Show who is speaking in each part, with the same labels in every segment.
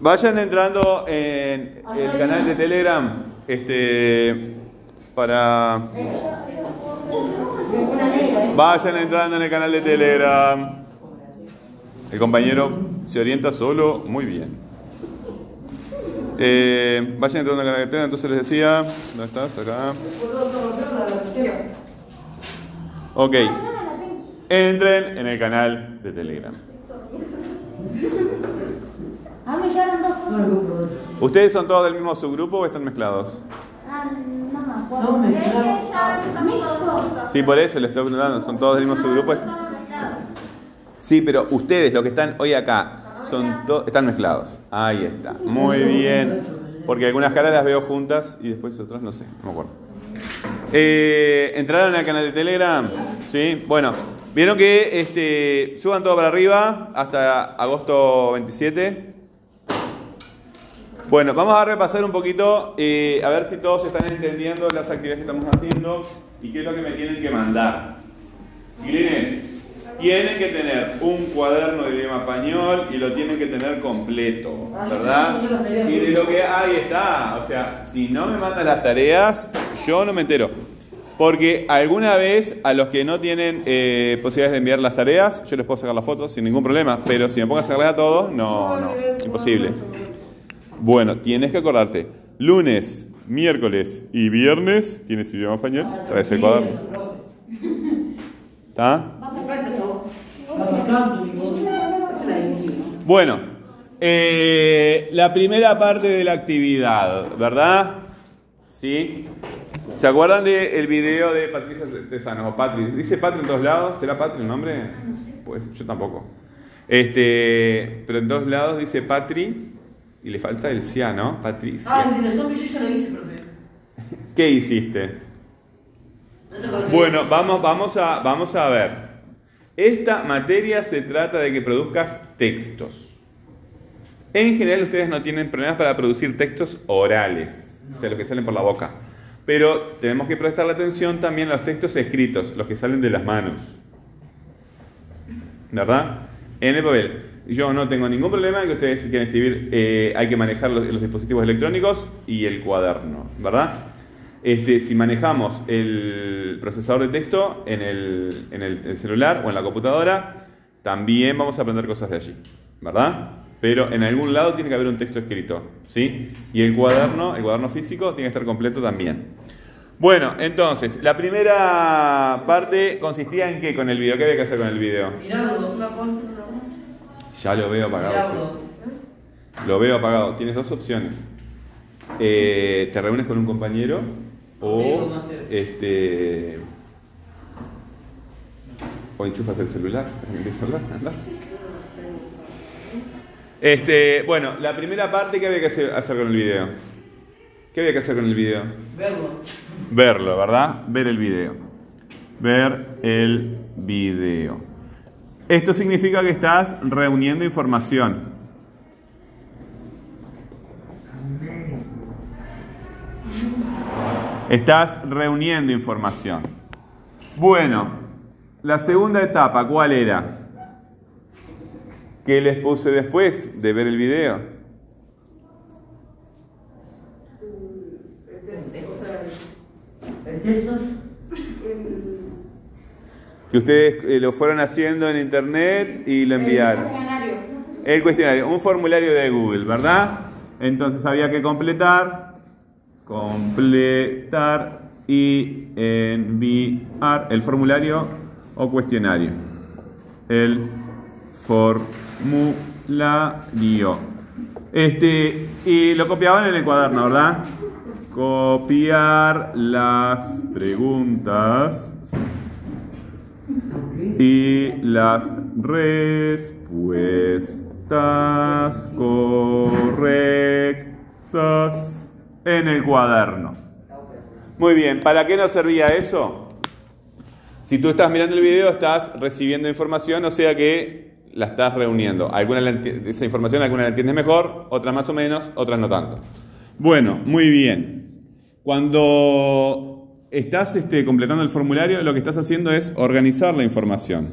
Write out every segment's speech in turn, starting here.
Speaker 1: Vayan entrando en el canal de Telegram este, para... Vayan entrando en el canal de Telegram. El compañero se orienta solo muy bien. Eh, vayan entrando en el canal de Telegram, entonces les decía... ¿Dónde estás? Acá. Ok. Entren en el canal de Telegram.
Speaker 2: Ah, me llegaron dos cosas.
Speaker 1: ¿Ustedes son todos del mismo subgrupo o están mezclados?
Speaker 2: Ah, no me acuerdo.
Speaker 3: Son mezclados.
Speaker 1: Sí, por eso les estoy preguntando, ¿son todos del mismo subgrupo? Sí, pero ustedes, los que están hoy acá, son están mezclados. Ahí está. Muy bien. Porque algunas caras las veo juntas y después otras no sé, no me acuerdo. Eh, ¿Entraron al canal de Telegram? Sí. Bueno, vieron que este, suban todo para arriba hasta agosto 27. Bueno, vamos a repasar un poquito, eh, a ver si todos están entendiendo las actividades que estamos haciendo y qué es lo que me tienen que mandar. Chiquilines, tienen que tener un cuaderno de idioma español y lo tienen que tener completo, ¿verdad? Y de lo que ahí está, o sea, si no me mandan las tareas, yo no me entero. Porque alguna vez a los que no tienen eh, posibilidades de enviar las tareas, yo les puedo sacar las fotos sin ningún problema, pero si me pongo a sacarlas a todos, no, no, imposible. Bueno, tienes que acordarte, lunes, miércoles y viernes tienes idioma español, traes el cuaderno. ¿Está? Bueno, eh, la primera parte de la actividad, ¿verdad? ¿Sí? ¿Se acuerdan del video de Patricia Tesano? O Patri. ¿Dice Patri en todos lados? ¿Será Patri el nombre? Pues yo tampoco. Este, pero en todos lados dice Patri y le falta el Cia, ¿no? Patricia.
Speaker 3: Ah, el de los zombies yo ya lo hice, profe.
Speaker 1: ¿Qué hiciste?
Speaker 3: No te acordás.
Speaker 1: Bueno, vamos, vamos, a, vamos a ver. Esta materia se trata de que produzcas textos. En general ustedes no tienen problemas para producir textos orales, o sea, los que salen por la boca. Pero tenemos que prestarle atención también a los textos escritos, los que salen de las manos. ¿Verdad? En el papel. Yo no tengo ningún problema que ustedes si quieren escribir, eh, hay que manejar los, dispositivos electrónicos y el cuaderno, ¿verdad? Este, si manejamos el procesador de texto en el, en el celular o en la computadora, también vamos a aprender cosas de allí, ¿verdad? Pero en algún lado tiene que haber un texto escrito, ¿sí? Y el cuaderno, el cuaderno físico, tiene que estar completo también. Bueno, entonces, la primera parte consistía en qué con el video. ¿Qué había que hacer con el video?
Speaker 3: Mirarlo.
Speaker 1: Ya lo veo apagado. Sí. Lo veo apagado. Tienes dos opciones. Eh, te reúnes con un compañero o este o enchufas el celular. Este, bueno, la primera parte, ¿qué había que hacer, hacer con el video? ¿Qué había que hacer con el video?
Speaker 3: Verlo.
Speaker 1: Verlo, ¿verdad? Ver el video. Ver el video. Esto significa que estás reuniendo información. Estás reuniendo información. Bueno, la segunda etapa, ¿cuál era? ¿Qué les puse después de ver el video?
Speaker 3: Textos.
Speaker 1: Que ustedes eh, lo fueron haciendo en internet y lo enviaron. El cuestionario, un formulario de Google, ¿verdad? Entonces había que completar, completar y enviar el formulario o cuestionario. El formulario. Este, y lo copiaban en el cuaderno, ¿verdad? Copiar las preguntas y las respuestas correctas en el cuaderno. Muy bien, ¿para qué nos servía eso? Si tú estás mirando el video, estás recibiendo información, o sea que la estás reuniendo. Alguna la esa información, alguna la entiendes mejor, otra más o menos, otras no tanto. Bueno, muy bien. Cuando estás este, completando el formulario, lo que estás haciendo es organizar la información.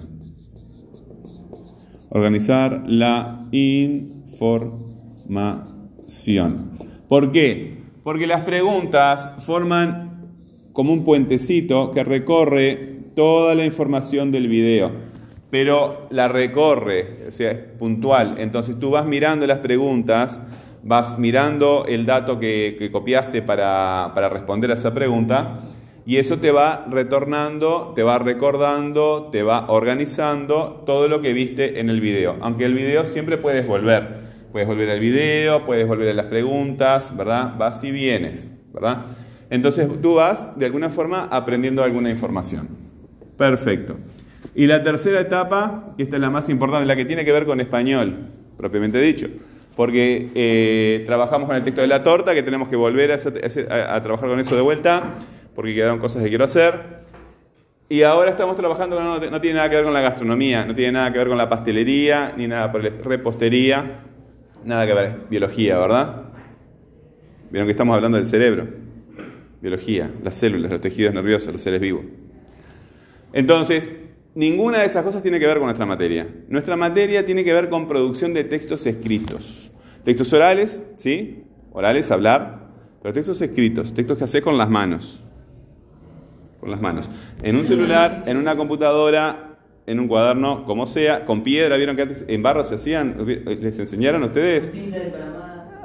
Speaker 1: Organizar la información. ¿Por qué? Porque las preguntas forman como un puentecito que recorre toda la información del video, pero la recorre, o sea, es puntual. Entonces tú vas mirando las preguntas, vas mirando el dato que, copiaste para responder a esa pregunta y eso te va retornando, te va recordando, te va organizando todo lo que viste en el video. Aunque el video siempre puedes volver. Puedes volver al video, puedes volver a las preguntas, ¿verdad? Vas y vienes, ¿verdad? Entonces tú vas de alguna forma aprendiendo alguna información. Perfecto. Y la tercera etapa, que esta es la más importante, la que tiene que ver con español, propiamente dicho. Porque eh, trabajamos con el texto de la torta, que tenemos que volver a, trabajar con eso de vuelta porque quedaron cosas que quiero hacer. Y ahora estamos trabajando no, no tiene nada que ver con la gastronomía, no tiene nada que ver con la pastelería, ni nada por el repostería, nada que ver, biología, ¿verdad? Vieron que estamos hablando del cerebro, biología, las células, los tejidos nerviosos, los seres vivos. Entonces, ninguna de esas cosas tiene que ver con nuestra materia. Nuestra materia tiene que ver con producción de textos escritos. Textos orales, ¿sí? Orales, hablar, pero textos escritos, textos que haces con las manos con las manos. En un celular, en una computadora, en un cuaderno, como sea, con piedra, vieron que antes en barro se hacían, les enseñaron a ustedes.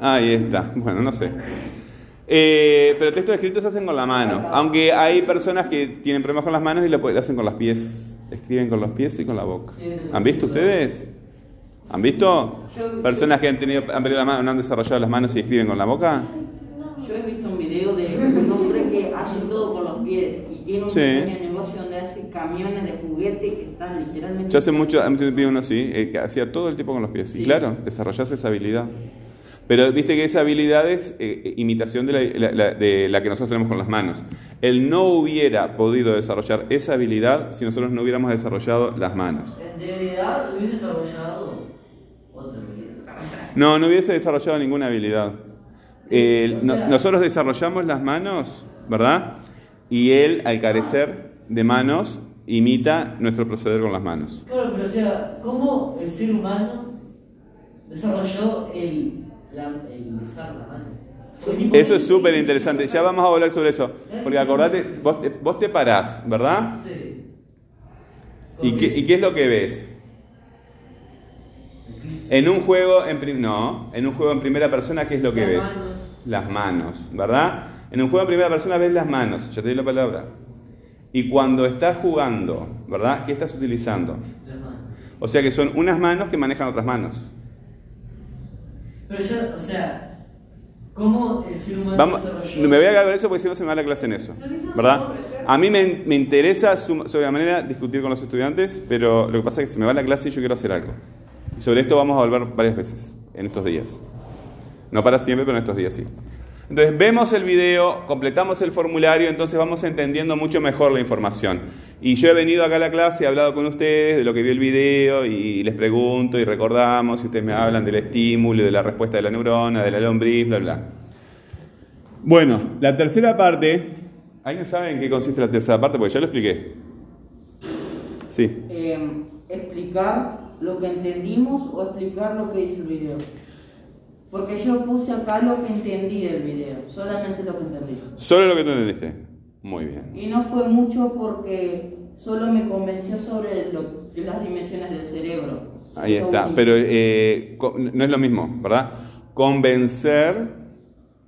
Speaker 1: Ahí está, bueno, no sé. Eh, pero textos escritos se hacen con la mano, aunque hay personas que tienen problemas con las manos y lo, lo hacen con los pies, escriben con los pies y con la boca. ¿Han visto ustedes? ¿Han visto? Personas que han tenido, han perdido la mano, no han desarrollado las manos y escriben con la boca.
Speaker 3: Yo he visto un video de un hombre que hace todo con los pies y tiene un
Speaker 1: Sí.
Speaker 3: pequeño negocio donde hace camiones de juguete que están literalmente.
Speaker 1: Yo hace mucho, hace mucho tiempo uno sí, eh, que hacía todo el tiempo con los pies. Y
Speaker 3: Sí.
Speaker 1: claro, desarrollás esa habilidad. Pero viste que esa habilidad es eh, imitación de la, la- la- de la que nosotros tenemos con las manos. Él no hubiera podido desarrollar esa habilidad si nosotros no hubiéramos desarrollado las manos.
Speaker 3: En realidad hubiese desarrollado otra vida.
Speaker 1: No, no hubiese desarrollado ninguna habilidad. Eh,
Speaker 3: O
Speaker 1: no-
Speaker 3: sea-
Speaker 1: nosotros desarrollamos las manos, ¿verdad? Y él, al carecer de manos, imita nuestro proceder con las manos.
Speaker 4: Claro, pero o sea, ¿cómo el ser humano desarrolló el, la, el usar la mano?
Speaker 1: Eso es súper interesante. Ya vamos a hablar sobre eso. Porque acordate, vos te, vos te parás, ¿verdad?
Speaker 4: Sí.
Speaker 1: ¿Y qué, y qué es lo que ves? En un juego en no, en un juego en primera persona, ¿qué es lo que
Speaker 4: Las
Speaker 1: ves?
Speaker 4: manos.
Speaker 1: Las manos, ¿verdad? En un juego en primera persona ves las manos, ya te di la palabra. Y cuando estás jugando, ¿verdad? ¿Qué estás utilizando?
Speaker 4: Las manos.
Speaker 1: O sea que son unas manos que manejan otras manos.
Speaker 4: Pero ya, o sea, ¿cómo el ser humano
Speaker 1: Vamos,
Speaker 4: desarrolló?
Speaker 1: me voy a agarrar eso porque si no se me va la clase en eso. ¿Verdad? A mí me, me interesa sum- sobremanera discutir con los estudiantes, pero lo que pasa es que se me va la clase y yo quiero hacer algo. Y sobre esto vamos a volver varias veces en estos días. No para siempre, pero en estos días sí. Entonces vemos el video, completamos el formulario, entonces vamos entendiendo mucho mejor la información. Y yo he venido acá a la clase, he hablado con ustedes de lo que vi el video y les pregunto y recordamos y ustedes me hablan del estímulo, de la respuesta de la neurona, de la lombriz, bla, bla. Bueno, la tercera parte, ¿alguien sabe en qué consiste la tercera parte? Porque ya lo expliqué. Sí.
Speaker 3: Eh, explicar lo que entendimos o explicar lo que dice el video. Porque yo puse acá lo que entendí del video, solamente lo que entendí.
Speaker 1: Solo lo que tú entendiste. Muy bien.
Speaker 3: Y no fue mucho porque solo me convenció sobre lo, las dimensiones del cerebro.
Speaker 1: Ahí está.
Speaker 3: bonito.
Speaker 1: Pero eh, no es lo mismo, ¿verdad? Convencer,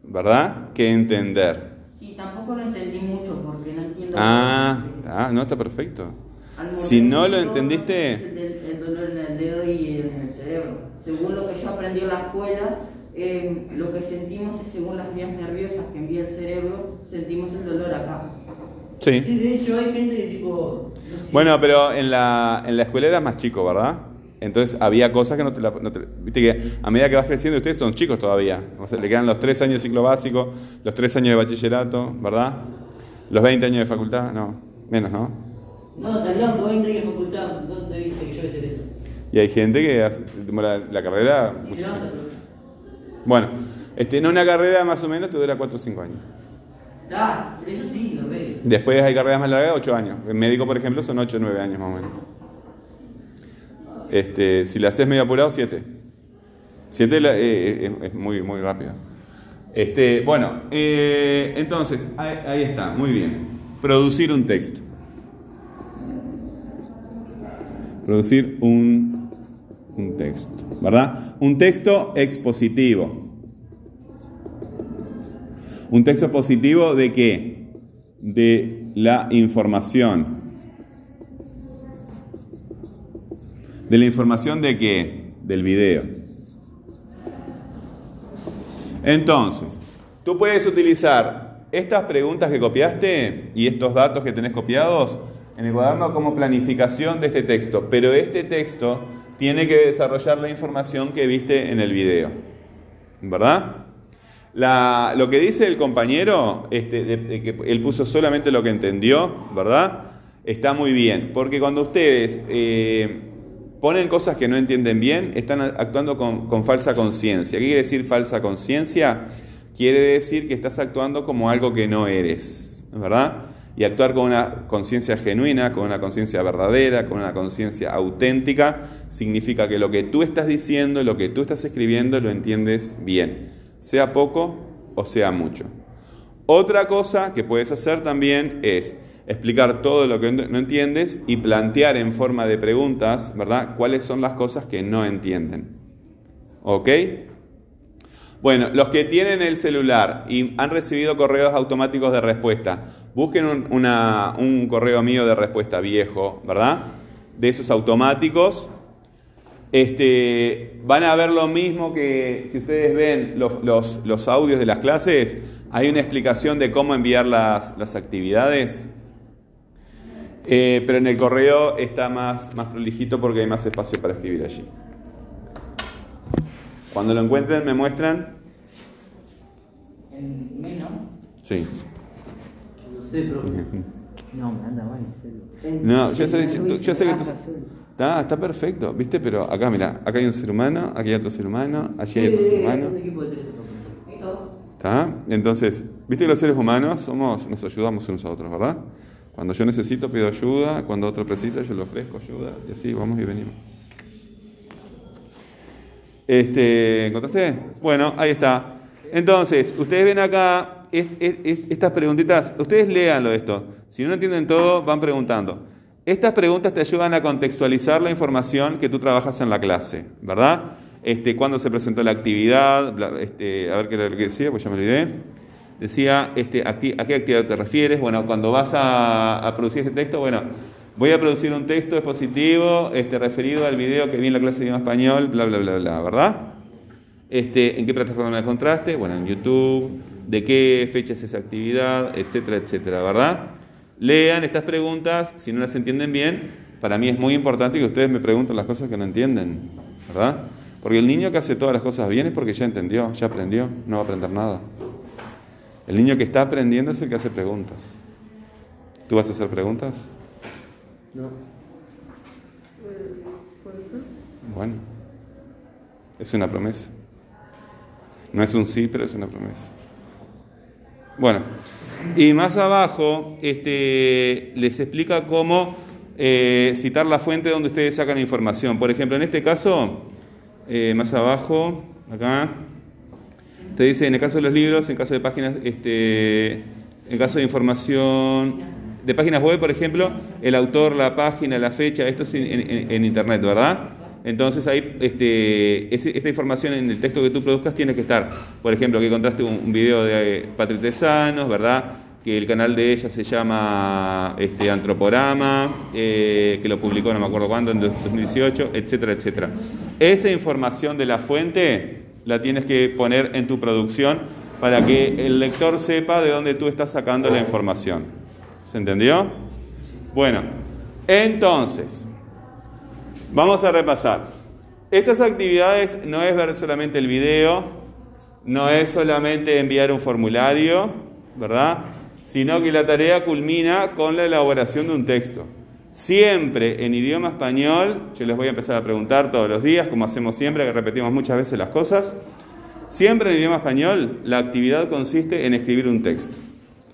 Speaker 1: ¿verdad? Que entender.
Speaker 3: Sí, tampoco lo entendí mucho porque no entiendo.
Speaker 1: Ah, está, no está perfecto. Si no lo entendiste-
Speaker 3: El, el dolor en el dedo y en el cerebro. Según lo que yo aprendí en la escuela, eh, lo que sentimos es según las vías nerviosas que envía el cerebro, sentimos el dolor acá.
Speaker 1: Sí.
Speaker 4: Sí, de hecho hay gente que tipo... no
Speaker 1: Bueno, pero en la, en la escuela eras más chico, ¿verdad? Entonces había cosas que no te, la, no te- Viste que a medida que vas creciendo, ustedes son chicos todavía. O sea, le quedan los tres años de ciclo básico, los tres años de bachillerato, ¿verdad? Los 20 años de facultad, no, menos, ¿no?
Speaker 4: No, salían con 20 años de facultad, ¿dónde viste que yo voy a hacer eso?
Speaker 1: Y hay gente que hace- demora la carrera muchos
Speaker 4: nada,
Speaker 1: años.
Speaker 4: profe.
Speaker 1: Bueno, este, en una carrera más o menos te dura 4 o 5 años.
Speaker 4: Ah, eso sí, lo veo.
Speaker 1: Después hay carreras más largas, 8 años. En médico, por ejemplo, son 8 o 9 años más o menos. Este, si la haces medio apurado, 7. 7 la- eh, eh, es muy, muy rápido. Este, bueno, eh, entonces, ahí, ahí está, muy bien. Producir un texto. Producir un, un texto, ¿verdad? Un texto expositivo. Un texto positivo de qué? De la información. ¿De la información de qué? Del video. Entonces, tú puedes utilizar estas preguntas que copiaste y estos datos que tenés copiados en el cuaderno como planificación de este texto, pero este texto tiene que desarrollar la información que viste en el video. ¿Verdad? Lo que dice el compañero, este, de- que él puso solamente lo que entendió, ¿verdad? Está muy bien, porque cuando ustedes eh, ponen cosas que no entienden bien, están actuando con, con falsa conciencia. ¿Qué quiere decir falsa conciencia? Quiere decir que estás actuando como algo que no eres, ¿verdad? Y actuar con una conciencia genuina, con una conciencia verdadera, con una conciencia auténtica, significa que lo que tú estás diciendo, lo que tú estás escribiendo, lo entiendes bien, sea poco o sea mucho. Otra cosa que puedes hacer también es explicar todo lo que no entiendes y plantear en forma de preguntas, ¿verdad? ¿Cuáles son las cosas que no entienden? ¿Ok? Bueno, los que tienen el celular y han recibido correos automáticos de respuesta, busquen un, una- un correo mío de respuesta viejo, ¿verdad? De esos automáticos. Este, van a ver lo mismo que si ustedes ven los, los- los audios de las clases, hay una explicación de cómo enviar las, las actividades. Eh, pero en el correo está más, más prolijito porque hay más espacio para escribir allí. Cuando lo encuentren, me muestran.
Speaker 3: En menos.
Speaker 1: Sí.
Speaker 4: No sé, profe.
Speaker 3: No, me anda serio.
Speaker 1: No, yo sé, tú- yo sé que tú- Está, está perfecto, ¿viste? Pero acá, mira, acá hay un ser humano, aquí hay otro ser humano, allí hay otro ser humano. ¿Está? Entonces, ¿viste que los seres humanos somos, nos ayudamos unos a otros, ¿verdad? Cuando yo necesito, pido ayuda, cuando otro precisa, yo le ofrezco ayuda, y así vamos y venimos. Este, ¿Encontraste? Bueno, ahí está. Entonces, ustedes ven acá es- es- es- estas preguntitas, ustedes léanlo esto. Si no entienden todo, van preguntando. Estas preguntas te ayudan a contextualizar la información que tú trabajas en la clase, ¿verdad? Este, cuándo se presentó la actividad, este, a ver qué era lo que decía, pues ya me olvidé. Decía, este, ¿a, qué, actividad te refieres? Bueno, cuando vas a, a producir este texto, bueno, voy a producir un texto expositivo este, referido al video que vi en la clase de idioma español, bla, bla, bla, bla, ¿verdad? Este, ¿En qué plataforma me encontraste? Bueno, en YouTube. ¿De qué fecha es esa actividad? Etcétera, etcétera, ¿verdad? Lean estas preguntas, si no las entienden bien, para mí es muy importante que ustedes me pregunten las cosas que no entienden, ¿verdad? Porque el niño que hace todas las cosas bien es porque ya entendió, ya aprendió, no va a aprender nada. El niño que está aprendiendo es el que hace preguntas. ¿Tú vas a hacer preguntas?
Speaker 4: No.
Speaker 1: Bueno, es una promesa. No es un sí, pero es una promesa. Bueno, y más abajo este, les explica cómo eh, citar la fuente donde ustedes sacan información. Por ejemplo, en este caso, eh, más abajo, acá, te dice en el caso de los libros, en caso de páginas, este, en caso de información de páginas web, por ejemplo, el autor, la página, la fecha, esto es en, en- en internet, ¿verdad? Entonces ahí este, esta información en el texto que tú produzcas tiene que estar. Por ejemplo, que encontraste un, un video de eh, Patri Tesanos, ¿verdad? Que el canal de ella se llama este, Antroporama, eh, que lo publicó no me acuerdo cuándo, en 2018, etcétera, etcétera. Esa información de la fuente la tienes que poner en tu producción para que el lector sepa de dónde tú estás sacando la información. ¿Se entendió? Bueno, entonces, vamos a repasar. Estas actividades no es ver solamente el video, no es solamente enviar un formulario, ¿verdad? Sino que la tarea culmina con la elaboración de un texto. Siempre en idioma español, yo les voy a empezar a preguntar todos los días, como hacemos siempre, que repetimos muchas veces las cosas. Siempre en idioma español, la actividad consiste en escribir un texto.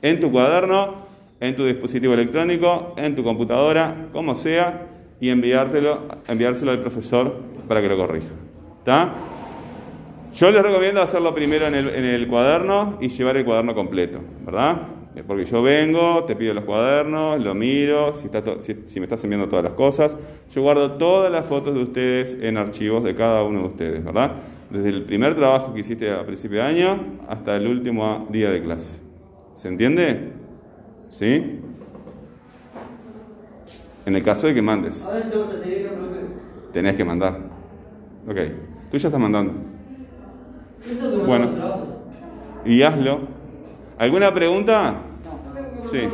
Speaker 1: En tu cuaderno, en tu dispositivo electrónico, en tu computadora, como sea, y enviártelo, enviárselo al profesor para que lo corrija. ¿Está? Yo les recomiendo hacerlo primero en el, en el cuaderno y llevar el cuaderno completo, ¿verdad? Eh, Porque yo vengo, te pido los cuadernos, lo miro, si, si me estás enviando todas las cosas. Yo guardo todas las fotos de ustedes en archivos de cada uno de ustedes, ¿verdad? Desde el primer trabajo que hiciste a principio de año hasta el último día de clase. ¿Se entiende? ¿Sí? En el caso de que mandes. Tenés que mandar. Ok. Tú ya estás mandando. Bueno. Y hazlo. ¿Alguna pregunta? Sí.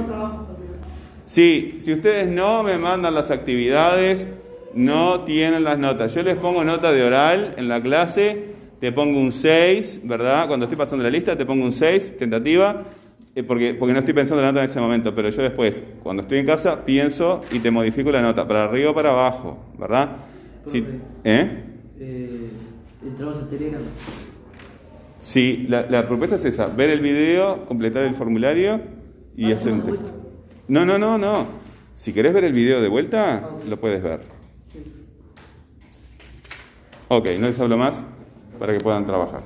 Speaker 1: Sí, si ustedes no me mandan las actividades, no tienen las notas. Yo les pongo nota de oral en la clase, te pongo un 6, ¿verdad? Cuando estoy pasando la lista, te pongo un 6, tentativa, porque, porque no estoy pensando en la nota en ese momento, pero yo después, cuando estoy en casa, pienso y te modifico la nota, para arriba o para abajo, ¿verdad? Si-. ¿Eh?
Speaker 4: Eh, entramos a Telegram.
Speaker 1: Sí, la, la propuesta es esa, ver el video, completar el formulario y
Speaker 4: Ah,
Speaker 1: hacer un texto. No, no, no, no. Si querés ver el video de vuelta, lo puedes ver. Ok, no les hablo más para que puedan trabajar.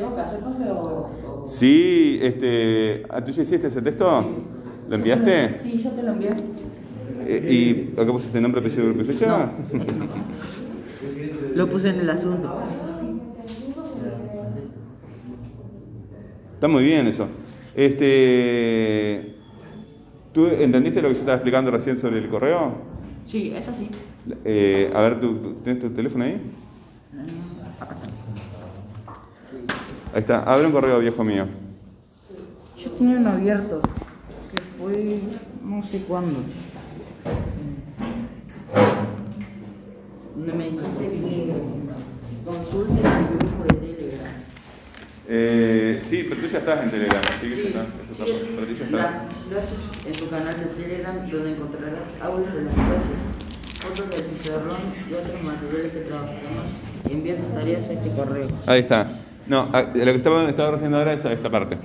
Speaker 3: Tengo que hacer, profe, o...? o-
Speaker 1: Sí, este, ¿a ¿tú ya hiciste ese texto? ¿Lo enviaste?
Speaker 3: Sí, ya te lo envié.
Speaker 1: Eh, ¿Y acá pusiste nombre, apellido, grupo y fecha?
Speaker 3: Lo puse en el asunto.
Speaker 1: Está muy bien eso. Este, ¿Tú entendiste lo que yo estaba explicando recién sobre el correo?
Speaker 3: Sí, es así.
Speaker 1: Eh, a ver, ¿tú, tú- ¿tienes tu teléfono ahí? Ahí está, abre un correo viejo mío.
Speaker 3: Yo tenía uno abierto, que fue no sé cuándo. Donde me dijiste que consulte el grupo de Telegram.
Speaker 1: Eh, sí, pero tú ya estás en Telegram, así que
Speaker 3: Sí,
Speaker 1: está, eso está,
Speaker 3: sí, la-
Speaker 1: está.
Speaker 3: lo haces en tu canal de Telegram donde encontrarás audios de las clases, fotos del pizarrón y otros materiales que trabajaremos y envía tus tareas a este correo.
Speaker 1: Ahí está. No, a- de lo que estaba, estaba refiriendo ahora es a esta parte.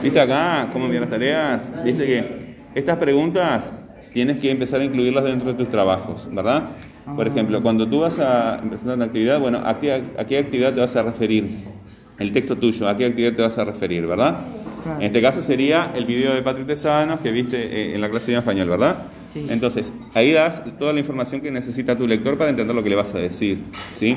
Speaker 1: ¿Viste acá cómo enviar las tareas? ¿Viste que estas preguntas tienes que empezar a incluirlas dentro de tus trabajos, ¿verdad? Por ejemplo, cuando tú vas a empezar una actividad, bueno, ¿a qué, a qué actividad te vas a referir? El texto tuyo, ¿a qué actividad te vas a referir, verdad?
Speaker 3: Claro.
Speaker 1: En este caso sería el video de Patrick Tesanos que viste eh, en la clase de español, ¿verdad?
Speaker 3: Sí.
Speaker 1: Entonces, ahí das toda la información que necesita tu lector para entender lo que le vas a decir, ¿sí?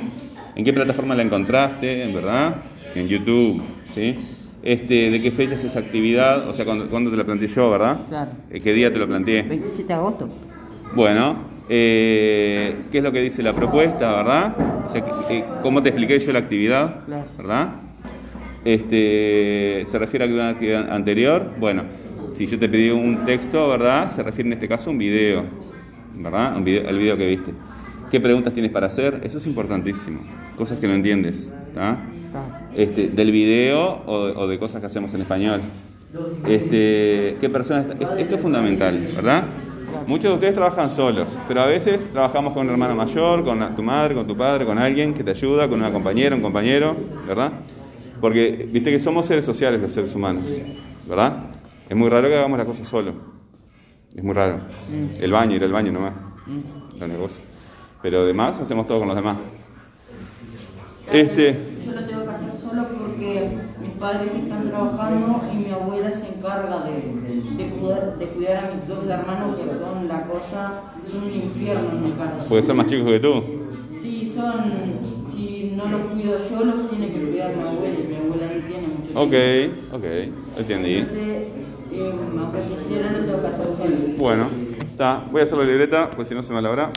Speaker 1: ¿En qué plataforma la encontraste, verdad? En YouTube, ¿sí? Este, ¿De qué fecha es esa actividad? O sea, ¿cuándo, cuándo te la planteé yo, verdad?
Speaker 3: Claro.
Speaker 1: Eh, ¿Qué día te lo planteé?
Speaker 3: 27 de agosto.
Speaker 1: Bueno, eh, ¿qué es lo que dice la propuesta, verdad? O sea, ¿cómo te expliqué yo la actividad,
Speaker 3: Claro.
Speaker 1: verdad? Este, ¿Se refiere a una actividad anterior? Bueno, si yo te pedí un texto, ¿verdad? Se refiere en este caso a un video, ¿verdad? Un video, el video que viste. ¿Qué preguntas tienes para hacer? Eso es importantísimo. Cosas que no entiendes, ¿está? Este, del video o, o de cosas que hacemos en español. Este, ¿Qué personas? Esto es fundamental, ¿verdad? Muchos de ustedes trabajan solos, pero a veces trabajamos con un hermano mayor, con tu madre, con tu padre, con alguien que te ayuda, con una compañera, un compañero, ¿verdad? Porque viste que somos seres sociales los seres humanos, ¿verdad? Es muy raro que hagamos las cosas solo. Es muy raro. El baño, ir al baño nomás. Los negocios. Pero además hacemos todo con los demás. Este,
Speaker 3: Yo lo tengo que hacer solo porque mis padres están trabajando y mi abuela se encarga de, de, cuidar, de cuidar a mis dos hermanos que son la cosa, son un infierno en mi casa.
Speaker 1: porque son más chicos que tú.
Speaker 3: Sí, son, si no los cuido yo, los tiene que cuidar mi abuela y mi abuela no tiene mucho
Speaker 1: Ok,
Speaker 3: tiempo.
Speaker 1: ok, entendí.
Speaker 3: Entonces, eh, aunque quisiera, lo tengo que hacer solo.
Speaker 1: Bueno, está. Voy a hacer la libreta, pues si no se me la.